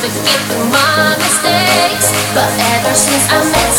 forgiven my mistakes, but ever since I met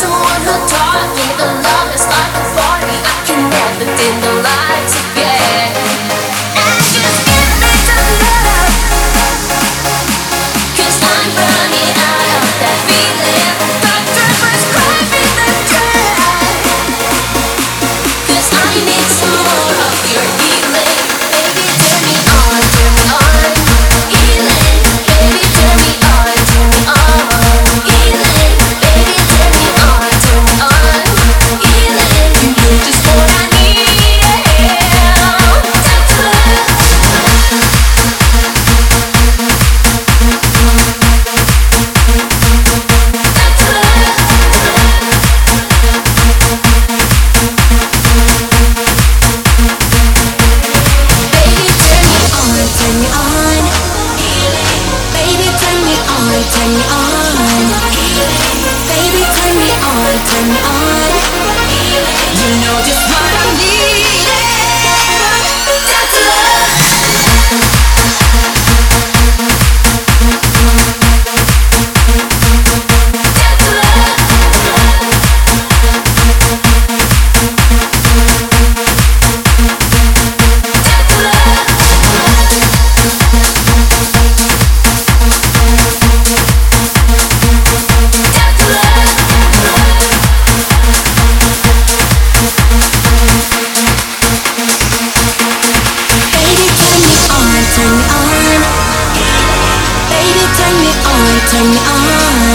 on. You know just how. turn me on.